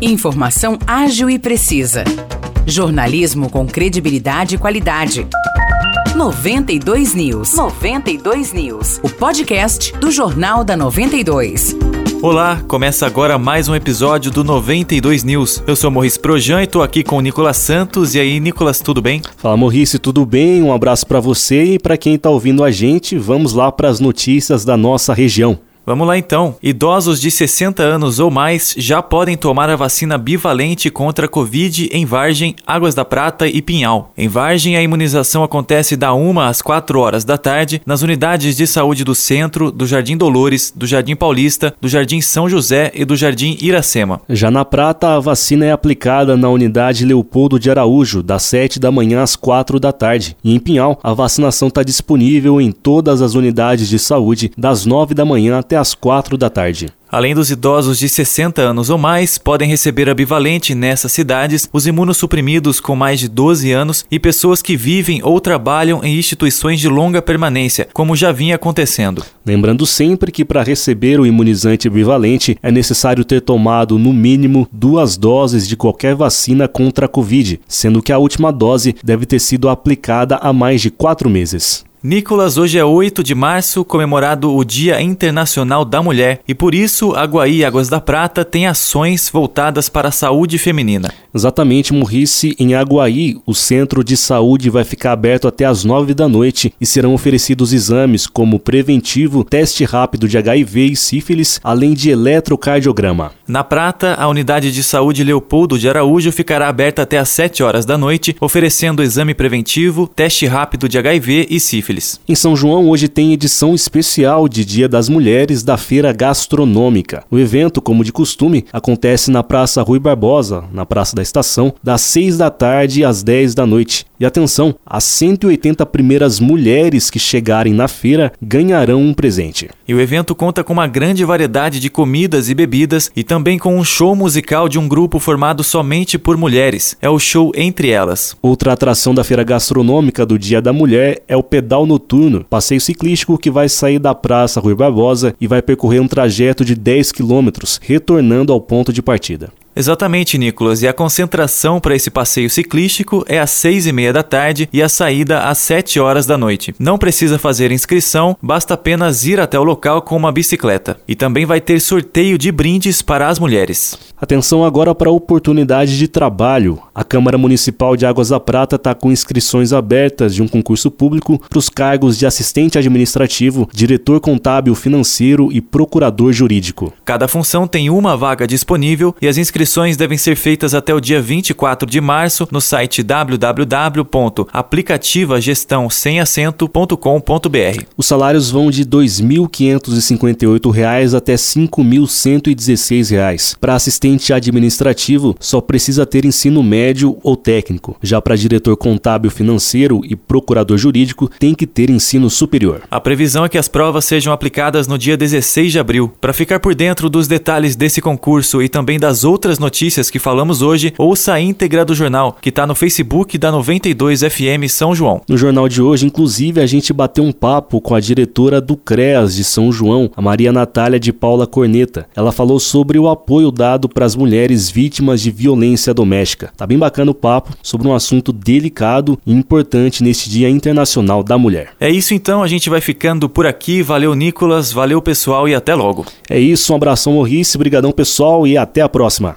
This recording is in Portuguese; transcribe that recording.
Informação ágil e precisa. Jornalismo com credibilidade e qualidade. 92 News. 92 News. O podcast do Jornal da 92. Olá, começa agora mais um episódio do 92 News. Eu sou Morris Projan e tô aqui com o Nicolas Santos. E aí, Nicolas, tudo bem? Fala, Morris, tudo bem? Um abraço para você e para quem tá ouvindo a gente. Vamos lá para as notícias da nossa região. Vamos lá então. Idosos de 60 anos ou mais já podem tomar a vacina bivalente contra a Covid em Vargem, Águas da Prata e Pinhal. Em Vargem, a imunização acontece da 1 às 4 horas da tarde nas unidades de saúde do Centro, do Jardim Dolores, do Jardim Paulista, do Jardim São José e do Jardim Iracema. Já na Prata, a vacina é aplicada na unidade Leopoldo de Araújo, das 7 da manhã às 4 da tarde. E em Pinhal, a vacinação está disponível em todas as unidades de saúde, das 9 da manhã até até às 4 da tarde. Além dos idosos de 60 anos ou mais, podem receber a bivalente nessas cidades os imunossuprimidos com mais de 12 anos e pessoas que vivem ou trabalham em instituições de longa permanência, como já vinha acontecendo. Lembrando sempre que para receber o imunizante bivalente é necessário ter tomado no mínimo duas doses de qualquer vacina contra a Covid, sendo que a última dose deve ter sido aplicada há mais de quatro meses. Nicolas, hoje é 8 de março, comemorado o Dia Internacional da Mulher, e por isso a Guaí Águas da Prata tem ações voltadas para a saúde feminina. Exatamente, Murrice, em Aguaí, o centro de saúde vai ficar aberto até às 9 da noite e serão oferecidos exames como preventivo, teste rápido de HIV e sífilis, além de eletrocardiograma. Na Prata, a unidade de saúde Leopoldo de Araújo ficará aberta até às 7 horas da noite, oferecendo exame preventivo, teste rápido de HIV e sífilis. Em São João, hoje tem edição especial de Dia das Mulheres da Feira Gastronômica. O evento, como de costume, acontece na Praça Rui Barbosa, na Praça da Estação, das 6 da tarde às 10 da noite. E atenção, as 180 primeiras mulheres que chegarem na feira ganharão um presente. E o evento conta com uma grande variedade de comidas e bebidas e também com um show musical de um grupo formado somente por mulheres. É o show Entre Elas. Outra atração da feira gastronômica do Dia da Mulher é o pedal noturno, passeio ciclístico que vai sair da Praça Rui Barbosa e vai percorrer um trajeto de 10 quilômetros, retornando ao ponto de partida. Exatamente, Nicolas. E a concentração para esse passeio ciclístico é às seis e meia da tarde e a saída às sete horas da noite. Não precisa fazer inscrição, basta apenas ir até o local com uma bicicleta. E também vai ter sorteio de brindes para as mulheres. Atenção agora para a oportunidade de trabalho. A Câmara Municipal de Águas da Prata está com inscrições abertas de um concurso público para os cargos de assistente administrativo, diretor contábil financeiro e procurador jurídico. Cada função tem uma vaga disponível e as inscrições inscrições devem ser feitas até o dia 24 de março no site www.aplicativagestão.com.br. Os salários vão de R$ 2.558 até R$ 5.116. Para assistente administrativo, só precisa ter ensino médio ou técnico. Já para diretor contábil financeiro e procurador jurídico, tem que ter ensino superior. A previsão é que as provas sejam aplicadas no dia 16 de abril. Para ficar por dentro dos detalhes desse concurso e também das outras outras notícias que falamos hoje, ouça a íntegra do jornal, que está no Facebook da 92 FM São João. No jornal de hoje, inclusive, a gente bateu um papo com a diretora do CREAS de São João, a Maria Natália de Paula Corneta. Ela falou sobre o apoio dado para as mulheres vítimas de violência doméstica. Tá bem bacana o papo sobre um assunto delicado e importante neste Dia Internacional da Mulher. É isso então, a gente vai ficando por aqui. Valeu, Nicolas, valeu, pessoal, e até logo. É isso, um abração, Morrice, brigadão, pessoal, e até a próxima.